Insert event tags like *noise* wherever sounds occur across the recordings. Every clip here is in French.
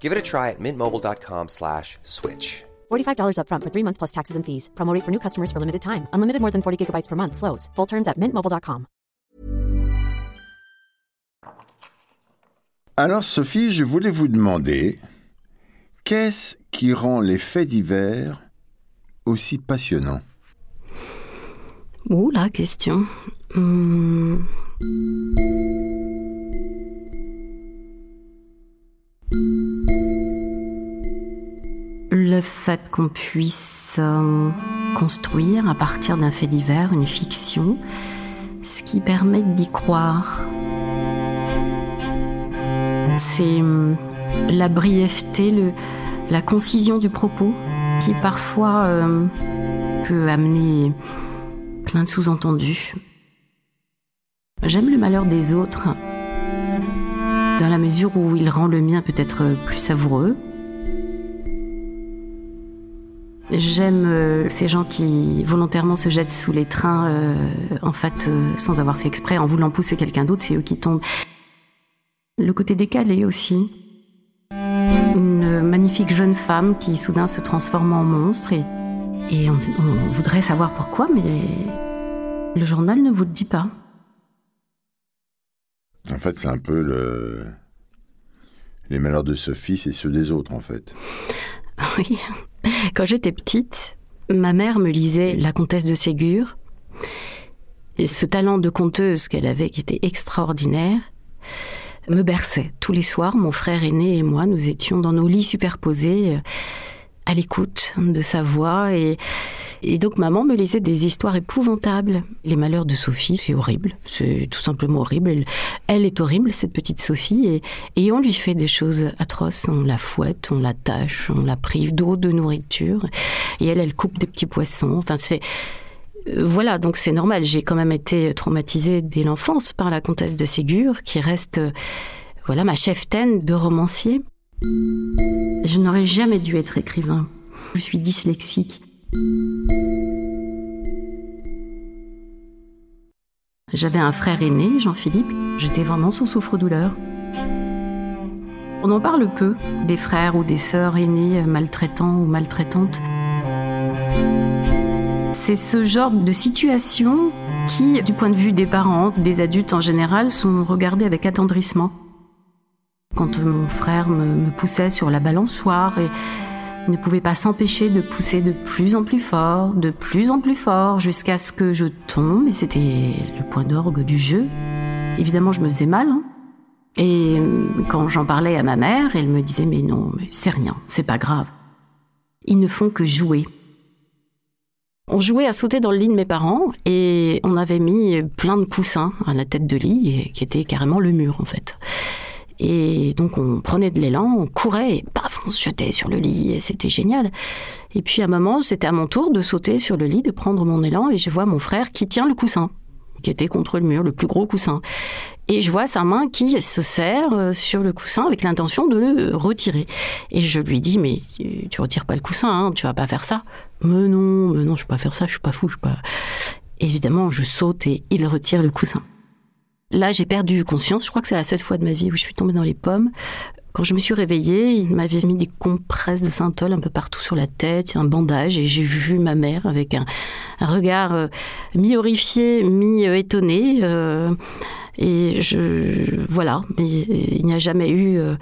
Give it a try at mintmobile.com slash switch. $45 upfront for three months plus taxes and fees. Promo rate for new customers for limited time. Unlimited more than 40 gigabytes per month. Slows. Full terms at mintmobile.com. Alors Sophie, je voulais vous demander, qu'est-ce qui rend les faits divers aussi passionnants? Ouh, la question. Hmm. Le fait qu'on puisse euh, construire à partir d'un fait divers une fiction, ce qui permet d'y croire. C'est hum, la brièveté, la concision du propos qui parfois euh, peut amener plein de sous-entendus. J'aime le malheur des autres, dans la mesure où il rend le mien peut-être plus savoureux. J'aime euh, ces gens qui volontairement se jettent sous les trains, euh, en fait, euh, sans avoir fait exprès, en voulant pousser quelqu'un d'autre, c'est eux qui tombent. Le côté décalé aussi. Une magnifique jeune femme qui soudain se transforme en monstre et, et on, on voudrait savoir pourquoi, mais le journal ne vous le dit pas. En fait, c'est un peu le... les malheurs de Sophie, c'est ceux des autres, en fait. *laughs* Oui. *laughs* Quand j'étais petite, ma mère me lisait La comtesse de Ségur. Et ce talent de conteuse qu'elle avait, qui était extraordinaire, me berçait. Tous les soirs, mon frère aîné et moi, nous étions dans nos lits superposés, euh, à l'écoute de sa voix. Et, et donc, maman me lisait des histoires épouvantables. Les malheurs de Sophie, c'est horrible. C'est tout simplement horrible. Elle, est horrible, cette petite Sophie. Et, et on lui fait des choses atroces. On la fouette, on la tâche, on la prive d'eau, de nourriture. Et elle, elle coupe des petits poissons. Enfin, c'est. Euh, Voilà, donc c'est normal. J'ai quand même été traumatisée dès l'enfance par la comtesse de Ségur, qui reste, euh, voilà, ma cheftaine de romancier. Je n'aurais jamais dû être écrivain. Je suis dyslexique. J'avais un frère aîné, Jean-Philippe. J'étais vraiment son souffre-douleur. On en parle peu des frères ou des sœurs aînés maltraitants ou maltraitantes. C'est ce genre de situation qui, du point de vue des parents, des adultes en général, sont regardés avec attendrissement. Quand mon frère me, poussait sur la balançoire et ne pouvait pas s'empêcher de pousser de plus en plus fort, de plus en plus fort, jusqu'à ce que je tombe, et c'était le point d'orgue du jeu. Évidemment, je me faisais mal. hein. Et euh, quand j'en parlais à ma mère, elle me disait Mais non, c'est rien, c'est pas grave. Ils ne font que jouer. On jouait à sauter dans le lit de mes parents et on avait mis plein de coussins à la tête de lit, qui était carrément le mur en fait. Et donc on prenait de l'élan, on courait et paf, on se jetait sur le lit et c'était génial. Et puis à un moment, c'était à mon tour de sauter sur le lit, de prendre mon élan et je vois mon frère qui tient le coussin, qui était contre le mur, le plus gros coussin. Et je vois sa main qui se serre euh, sur le coussin avec l'intention de le retirer. Et je lui dis, mais tu, tu retires pas le coussin, hein, tu vas pas faire ça. Mais non, mais non, je vais pas faire ça, je suis pas fou, je suis pas. Évidemment, je saute et il retire le coussin. Là, j'ai perdu conscience. Je crois que c'est la seule fois de ma vie où je suis tombée dans les pommes. Quand je me suis réveillée, il m'avait mis des compresses de synthol un peu partout sur la tête, un bandage, et j'ai vu ma mère avec un, regard euh, mi-horrifié, mi-étonné. euh, et je, voilà, Mais il n'y a jamais eu euh,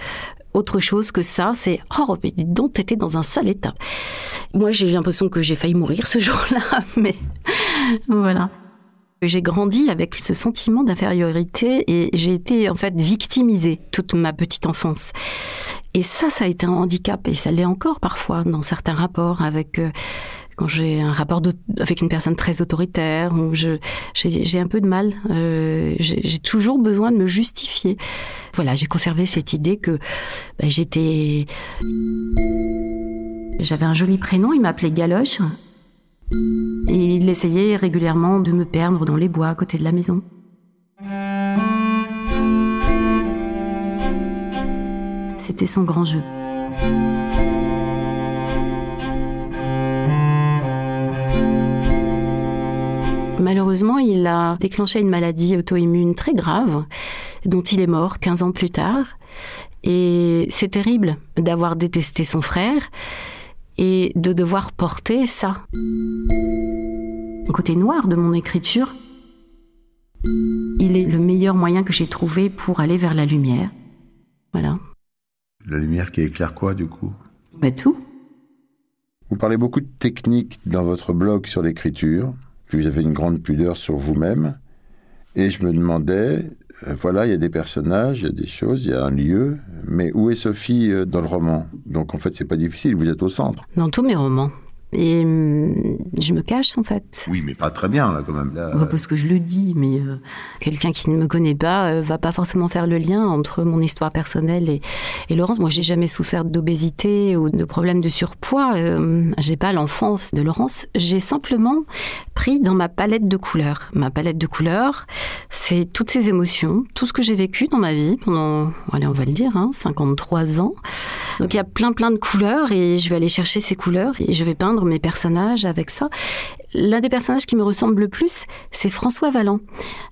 autre chose que ça. C'est oh, mais dis donc, t'étais dans un sale état. Moi, j'ai l'impression que j'ai failli mourir ce *laughs* jour-là, mais voilà. J'ai grandi avec ce sentiment d'infériorité et j'ai été en fait victimisée toute ma petite enfance. Et ça, ça a été un handicap et ça l'est encore parfois dans certains rapports avec euh, quand j'ai un rapport avec une personne très autoritaire, j'ai un peu de mal. Euh, j'ai toujours besoin de me justifier. Voilà, j'ai conservé cette idée que bah, j'étais. J'avais un joli prénom, il m'appelait Galoche. Et il essayait régulièrement de me perdre dans les bois à côté de la maison. C'était son grand jeu. Malheureusement, il a déclenché une maladie auto-immune très grave, dont il est mort 15 ans plus tard. Et c'est terrible d'avoir détesté son frère et de devoir porter ça. Le côté noir de mon écriture, il est le meilleur moyen que j'ai trouvé pour aller vers la lumière. Voilà. La lumière qui éclaire quoi, du coup? Bah, Tout. Vous parlez beaucoup de techniques dans votre blog sur l'écriture puis vous avez une grande pudeur sur vous-même. Et je me demandais, voilà, il y a des personnages, il y a des choses, il y a un lieu, mais où est Sophie euh, dans le roman? Donc en fait, c'est pas difficile, vous êtes au centre. Dans tous mes romans. Et hum, je me cache en fait. Oui, mais pas très bien là quand même. Là. parce que je le dis, mais euh, quelqu'un qui ne me connaît pas euh, va pas forcément faire le lien entre mon histoire personnelle et, et Laurence. Moi, j'ai jamais souffert d'obésité ou de problèmes de surpoids. Euh, j'ai pas l'enfance de Laurence. J'ai simplement pris dans ma palette de couleurs. Ma palette de couleurs, c'est toutes ces émotions, tout ce que j'ai vécu dans ma vie pendant, allez, on va le dire, hein, 53 ans. Donc il y a plein plein de couleurs et je vais aller chercher ces couleurs et je vais peindre mes personnages avec ça. L'un des personnages qui me ressemble le plus, c'est François Vallant,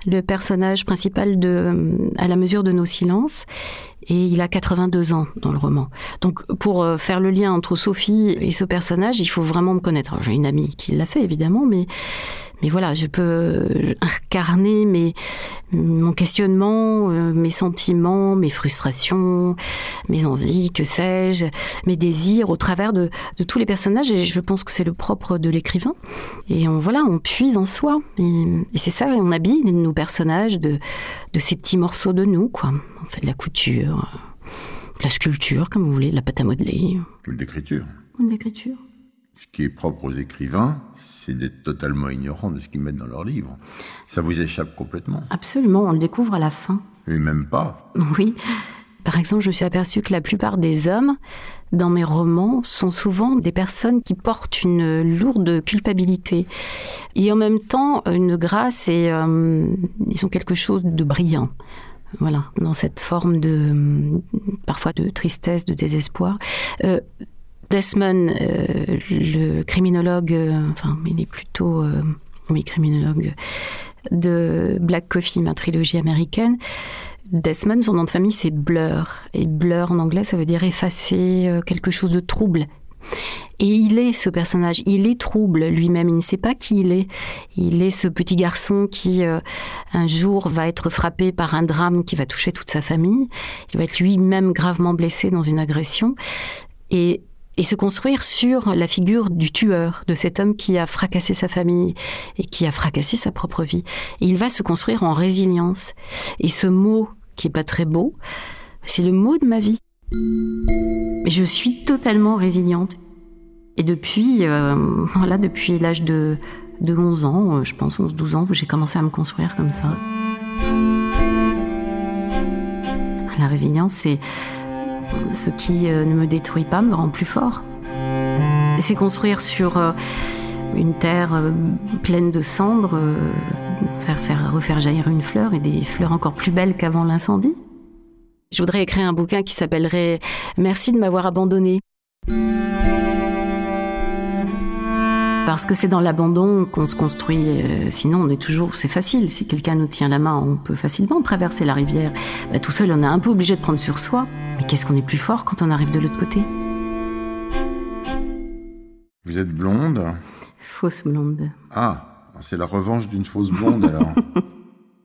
le personnage principal de euh, À la mesure de nos silences. Et il a 82 ans dans le roman. Donc, pour euh, faire le lien entre Sophie et ce personnage, il faut vraiment me connaître. J'ai une amie qui l'a fait, évidemment, mais mais voilà, je peux incarner mes, mon questionnement, euh, mes sentiments, mes frustrations, mes envies, que sais-je, mes désirs au travers de, tous les personnages. Et je pense que c'est le propre de l'écrivain. Et on, voilà, on puise en soi. Et, c'est ça, on habille nos personnages de, de ces petits morceaux de nous, quoi. On fait de la couture, de la sculpture, comme vous voulez, de la pâte à modeler. Ou de l'écriture. Ou de l'écriture. Ce qui est propre aux écrivains, c'est d'être totalement ignorant de ce qu'ils mettent dans leurs livres. Ça vous échappe complètement. Absolument, on le découvre à la fin. Et même pas. Oui. Par exemple, je me suis aperçue que la plupart des hommes dans mes romans sont souvent des personnes qui portent une lourde culpabilité et en même temps une grâce et euh, ils ont quelque chose de brillant. Voilà, dans cette forme de parfois de tristesse, de désespoir. Euh, Desmond, euh, le criminologue, euh, enfin, il est plutôt, oui, criminologue de Black Coffee, ma trilogie américaine. Desmond, son nom de famille, c'est Blur. Et Blur, en anglais, ça veut dire effacer quelque chose de trouble. Et il est ce personnage, il est trouble lui-même, il ne sait pas qui il est. Il est ce petit garçon qui, un jour, va être frappé par un drame qui va toucher toute sa famille. Il va être lui-même gravement blessé dans une agression. Et et se construire sur la figure du tueur, de cet homme qui a fracassé sa famille et qui a fracassé sa propre vie. Et il va se construire en résilience. Et ce mot, qui est pas très beau, c'est le mot de ma vie. Je suis totalement résiliente. Et depuis, euh, voilà, depuis l'âge de, de 11 ans, euh, je pense 11-12 ans, j'ai commencé à me construire comme ça. La résilience, c'est ce qui euh, ne me détruit pas me rend plus fort. C'est construire sur euh, une terre euh, pleine de cendres, faire, faire refaire jaillir une fleur et des fleurs encore plus belles qu'avant l'incendie. Je voudrais écrire un bouquin qui s'appellerait Merci de m'avoir abandonné. Parce que c'est dans l'abandon qu'on se construit. sinon, on est toujours, c'est facile. Si quelqu'un nous tient la main, on peut facilement traverser la rivière. Bah, tout seul, on est un peu obligé de prendre sur soi. Mais qu'est-ce qu'on est plus fort quand on arrive de l'autre côté Vous êtes blonde? Fausse blonde. Ah, c'est la revanche d'une fausse blonde alors. *laughs*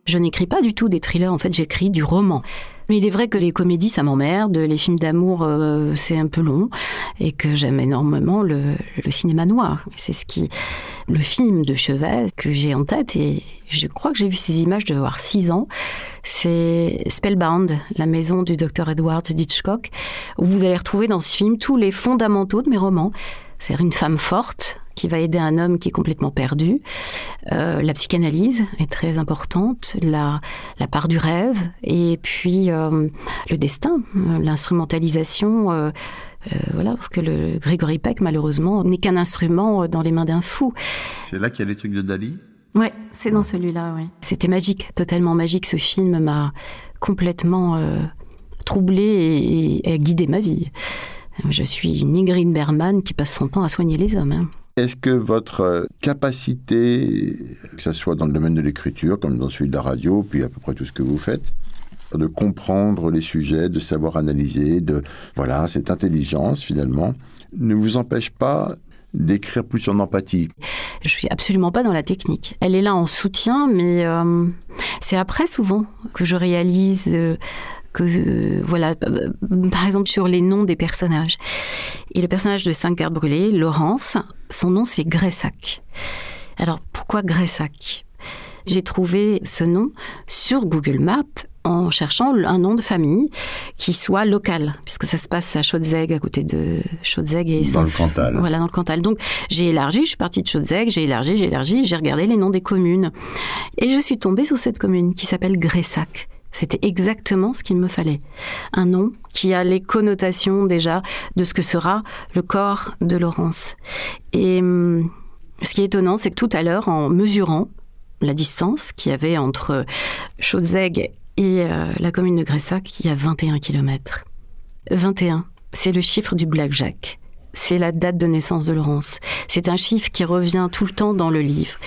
Je n'écris pas du tout des thrillers, en fait j'écris du roman. Mais il est vrai que les comédies, ça m'emmerde, les films d'amour, euh, c'est un peu long, et que j'aime énormément le, cinéma noir. C'est ce qui, le film de Chevet que j'ai en tête, et je crois que j'ai vu ces images de avoir 6 ans. C'est Spellbound, la maison du docteur Edward Hitchcock, où vous allez retrouver dans ce film tous les fondamentaux de mes romans. C'est une femme forte qui va aider un homme qui est complètement perdu. Euh, la psychanalyse est très importante, la, la part du rêve, et puis euh, le destin, l'instrumentalisation. Euh, euh, voilà, parce que le Grégory Peck, malheureusement, n'est qu'un instrument dans les mains d'un fou. C'est là qu'il y a les trucs de Dali? Ouais, c'est dans celui-là, oui. C'était magique, totalement magique. Ce film m'a complètement troublée et, et, guidé ma vie. Je suis une Ingrid Berman qui passe son temps à soigner les hommes. Hein. Est-ce que votre capacité, que ce soit dans le domaine de l'écriture, comme dans celui de la radio, puis à peu près tout ce que vous faites, de comprendre les sujets, de savoir analyser, de voilà, cette intelligence finalement, ne vous empêche pas d'écrire plus en empathie? Je suis absolument pas dans la technique. Elle est là en soutien, mais euh, c'est après souvent que je réalise euh, que euh, voilà, par exemple sur les noms des personnages. Et le personnage de Cinq cartes brûlées, Laurence, son nom c'est Gressac. Alors pourquoi Gressac? J'ai trouvé ce nom sur Google Maps en cherchant un nom de famille qui soit local, puisque ça se passe à Chaudzeg, à côté de Chaudzeg et dans le Cantal. Voilà, dans le Cantal. Donc j'ai élargi, je suis partie de Chaudzeg, j'ai élargi, j'ai élargi, j'ai regardé les noms des communes, et je suis tombée sur cette commune qui s'appelle Gressac. C'était exactement ce qu'il me fallait. Un nom qui a les connotations déjà de ce que sera le corps de Laurence. Et hum, ce qui est étonnant, c'est que tout à l'heure, en mesurant la distance qu'il y avait entre Chaudzeg et euh, la commune de Gressac, il y a 21 km. 21, c'est le chiffre du blackjack. C'est la date de naissance de Laurence. C'est un chiffre qui revient tout le temps dans le livre.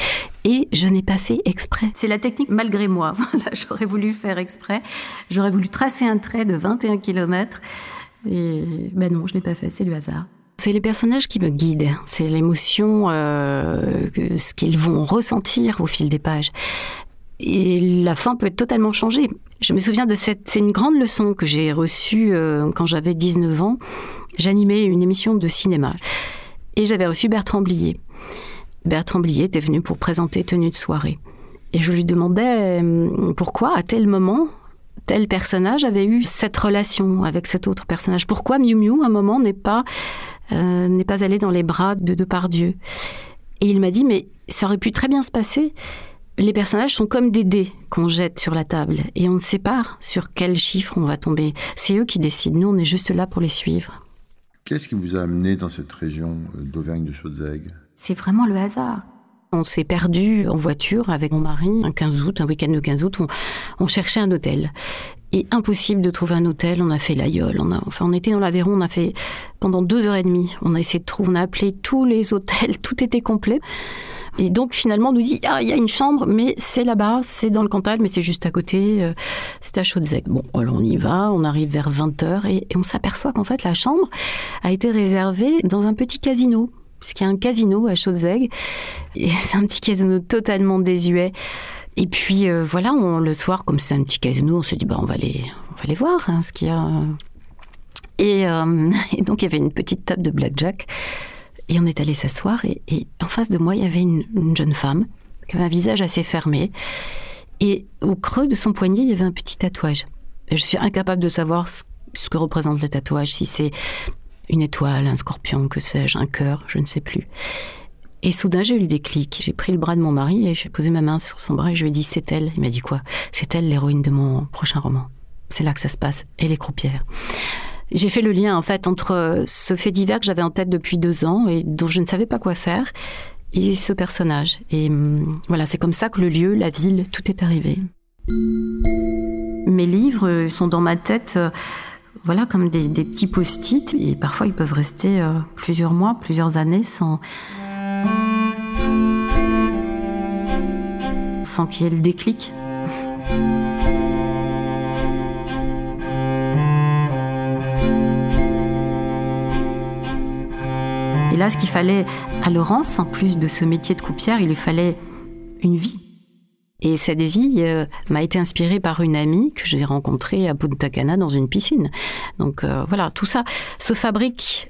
Et je n'ai pas fait exprès. C'est la technique malgré moi. *laughs* J'aurais voulu faire exprès. J'aurais voulu tracer un trait de 21 km. Et ben non, je l'ai pas fait. C'est du hasard. C'est les personnages qui me guident. C'est l'émotion, euh, ce qu'ils vont ressentir au fil des pages et la fin peut être totalement changée. Je me souviens de cette, c'est une grande leçon que j'ai reçue euh, quand j'avais 19 ans. J'animais une émission de cinéma et j'avais reçu Bertrand Blier. Bertrand Blier était venu pour présenter Tenue de soirée. Et je lui demandais euh, pourquoi, à tel moment, tel personnage avait eu cette relation avec cet autre personnage? Pourquoi Miu Miu, à un moment, n'est pas, euh, n'est pas allé dans les bras de Depardieu? Et il m'a dit, mais ça aurait pu très bien se passer les personnages sont comme des dés qu'on jette sur la table et on ne sait pas sur quel chiffre on va tomber. C'est eux qui décident. Nous, on est juste là pour les suivre. Qu'est-ce qui vous a amené dans cette région euh, d'Auvergne de Chaudzeg C'est vraiment le hasard. On s'est perdu en voiture avec mon mari un 15 août, un week-end de 15 août. On, cherchait un hôtel. Et impossible de trouver un hôtel. On a fait l'aïeul. On a, enfin, on était dans l'Aveyron. On a fait pendant deux heures et demie. On a essayé de trouver. On a appelé tous les hôtels. *laughs* Tout était complet. Et donc finalement on nous dit ah il y a une chambre mais c'est là-bas, c'est dans le Cantal mais c'est juste à côté, euh, c'est à Chaudzec. Bon alors on y va, on arrive vers 20h et, on s'aperçoit qu'en fait la chambre a été réservée dans un petit casino parce qu'il y a un casino à Chaudzeg et *laughs* c'est un petit casino totalement désuet. Et puis euh, voilà, le soir, comme c'est un petit casino, on se dit bah on va aller, on va aller voir hein, ce qu'il y a. Euh, *laughs* et, donc il y avait une petite table de blackjack et on est allé s'asseoir et, en face de moi, il y avait une, jeune femme qui avait un visage assez fermé. Et au creux de son poignet, il y avait un petit tatouage. je suis incapable de savoir ce, que représente le tatouage, si c'est une étoile, un scorpion, que sais-je, un cœur, je ne sais plus. Et soudain, j'ai eu le déclic. J'ai pris le bras de mon mari et j'ai posé ma main sur son bras et je lui ai dit c'est elle. Il m'a dit quoi? C'est elle l'héroïne de mon prochain roman. C'est là que ça se passe. Et les croupières j'ai fait le lien en fait entre ce fait divers que j'avais en tête depuis deux ans et dont je ne savais pas quoi faire et ce personnage. Et hum, voilà, c'est comme ça que le lieu, la ville, tout est arrivé. Mes livres sont dans ma tête, euh, voilà, comme des, petits post-it et parfois ils peuvent rester euh, plusieurs mois, plusieurs années sans sans qu'il y ait le déclic. Et là, ce qu'il fallait à Laurence, en plus de ce métier de coupière, il lui fallait une vie. Et cette vie euh, m'a été inspirée par une amie que j'ai rencontrée à Punta Cana dans une piscine. Donc euh, voilà, tout ça se fabrique.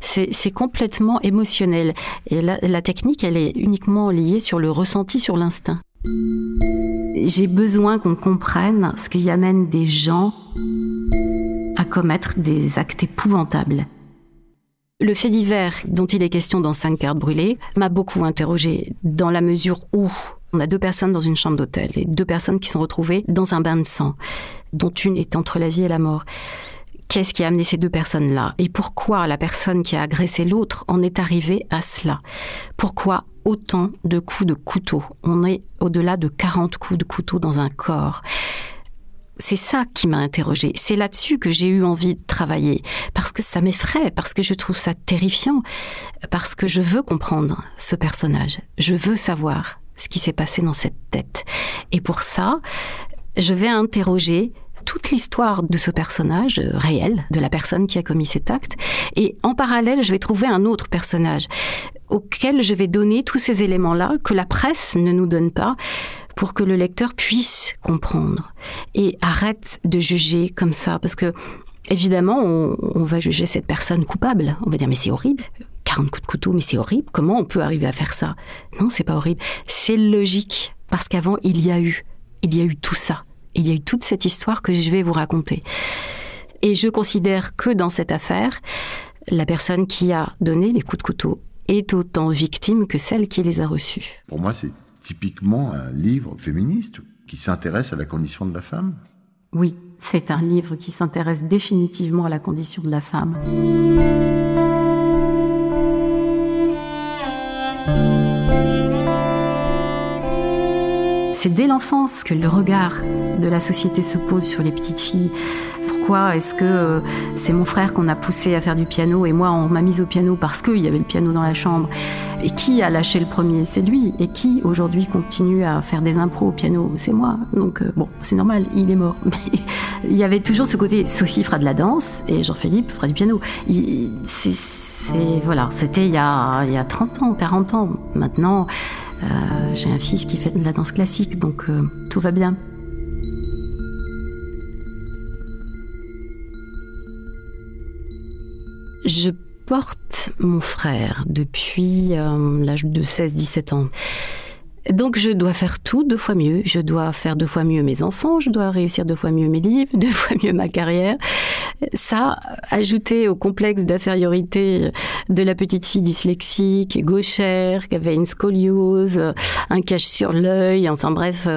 C'est complètement émotionnel. Et la, la technique, elle est uniquement liée sur le ressenti, sur l'instinct. J'ai besoin qu'on comprenne ce qui amène des gens à commettre des actes épouvantables. Le fait divers dont il est question dans Cinq cartes brûlées m'a beaucoup interrogé dans la mesure où on a deux personnes dans une chambre d'hôtel et deux personnes qui sont retrouvées dans un bain de sang, dont une est entre la vie et la mort. Qu'est-ce qui a amené ces deux personnes-là? Et pourquoi la personne qui a agressé l'autre en est arrivée à cela? Pourquoi autant de coups de couteau On est au-delà de 40 coups de couteau dans un corps c'est ça qui m'a interrogée. C'est là-dessus que j'ai eu envie de travailler. Parce que ça m'effraie, parce que je trouve ça terrifiant, parce que je veux comprendre ce personnage. Je veux savoir ce qui s'est passé dans cette tête. Et pour ça, je vais interroger toute l'histoire de ce personnage réel, de la personne qui a commis cet acte. Et en parallèle, je vais trouver un autre personnage auquel je vais donner tous ces éléments-là que la presse ne nous donne pas pour que le lecteur puisse comprendre et arrête de juger comme ça. Parce que évidemment on, va juger cette personne coupable. On va dire mais c'est horrible. 40 coups de couteau mais c'est horrible. Comment on peut arriver à faire ça? Non c'est pas horrible. C'est logique. Parce qu'avant il y a eu. Il y a eu tout ça. Il y a eu toute cette histoire que je vais vous raconter. Et je considère que dans cette affaire la personne qui a donné les coups de couteau est autant victime que celle qui les a reçus. Pour moi, c'est typiquement un livre féministe qui s'intéresse à la condition de la femme Oui, c'est un livre qui s'intéresse définitivement à la condition de la femme. C'est dès l'enfance que le regard de la société se pose sur les petites filles pourquoi est-ce que euh, c'est mon frère qu'on a poussé à faire du piano et moi on m'a mise au piano parce qu'il y avait le piano dans la chambre Et qui a lâché le premier? C'est lui. Et qui aujourd'hui continue à faire des impros au piano? C'est moi. Donc euh, bon, c'est normal, il est mort. *laughs* Mais il y avait toujours ce côté Sophie fera de la danse et Jean-Philippe fera du piano. C'est voilà, c'était il, y a, il y a 30 ans, 40 ans. Maintenant, euh, j'ai un fils qui fait de la danse classique, donc tout va bien. Je porte mon frère depuis euh, l'âge de 16-17 ans. Donc je dois faire tout deux fois mieux. Je dois faire deux fois mieux mes enfants, je dois réussir deux fois mieux mes livres, *laughs* deux fois mieux ma carrière. Ça, ajouté au complexe d'infériorité de la petite fille dyslexique, gauchère, qui avait une scoliose, un cache sur l'œil, enfin bref,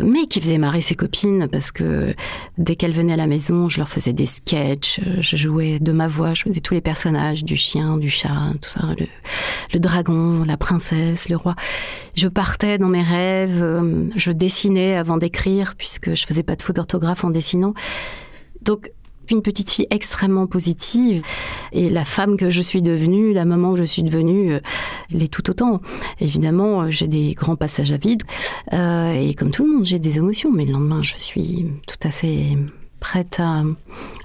mais qui faisait marrer ses copines parce que dès qu'elles venaient à la maison, je leur faisais des sketchs, je jouais de ma voix, je faisais tous les personnages, du chien, du chat, tout ça, le, le dragon, la princesse, le roi. Je partais dans mes rêves, euh, je dessinais avant d'écrire puisque je faisais pas de faute d'orthographe en dessinant. Donc une petite fille extrêmement positive et la femme que je suis devenue, la maman que je suis devenue, euh, l'est tout autant. Évidemment, euh, j'ai des grands passages à vide euh, et comme tout le monde, j'ai des émotions, mais le lendemain, je suis tout à fait prête à,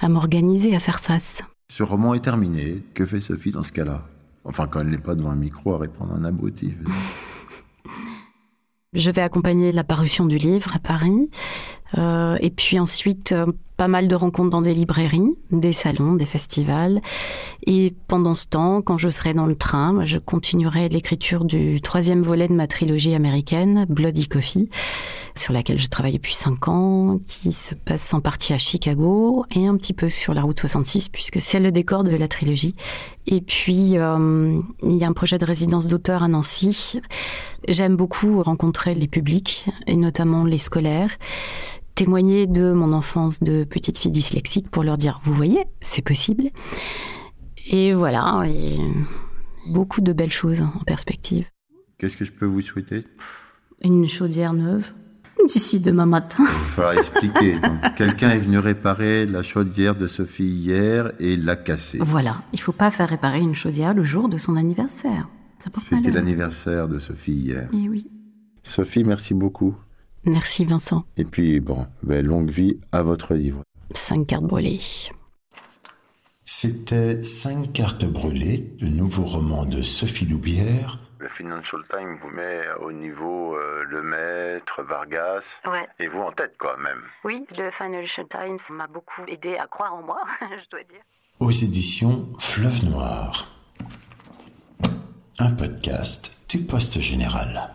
à m'organiser, à faire face. Ce roman est terminé. Que fait Sophie dans ce cas-là? Enfin, quand elle n'est pas devant un micro à répondre à un abruti. *laughs* Je vais accompagner la parution du livre à Paris. Euh, et puis ensuite, euh, pas mal de rencontres dans des librairies, des salons, des festivals. Et pendant ce temps, quand je serai dans le train, je continuerai l'écriture du troisième volet de ma trilogie américaine, Bloody Coffee, sur laquelle je travaille depuis cinq ans, qui se passe en partie à Chicago et un petit peu sur la route 66, puisque c'est le décor de la trilogie. Et puis, euh, il y a un projet de résidence d'auteur à Nancy. J'aime beaucoup rencontrer les publics, et notamment les scolaires témoigner de mon enfance de petite fille dyslexique pour leur dire, vous voyez, c'est possible. Et voilà, et beaucoup de belles choses en perspective. Qu'est-ce que je peux vous souhaiter? Une chaudière neuve d'ici demain matin. Il va falloir expliquer. *laughs* Quelqu'un est venu réparer la chaudière de Sophie hier et l'a cassée. Voilà, il faut pas faire réparer une chaudière le jour de son anniversaire. C'était l'anniversaire de Sophie hier. Et eh oui. Sophie, merci beaucoup. Merci Vincent. Et puis, bon, ben, longue vie à votre livre. Cinq cartes brûlées. C'était Cinq cartes brûlées, le nouveau roman de Sophie Loubière. Le Financial Times vous met au niveau euh, Le Maître, Vargas, ouais. et vous en tête quoi même. Oui, le Financial Times m'a beaucoup aidé à croire en moi, *laughs* je dois dire. Aux éditions Fleuve Noir. Un podcast du Poste Général.